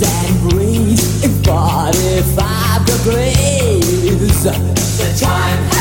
lives and breathes in 45 degrees. The time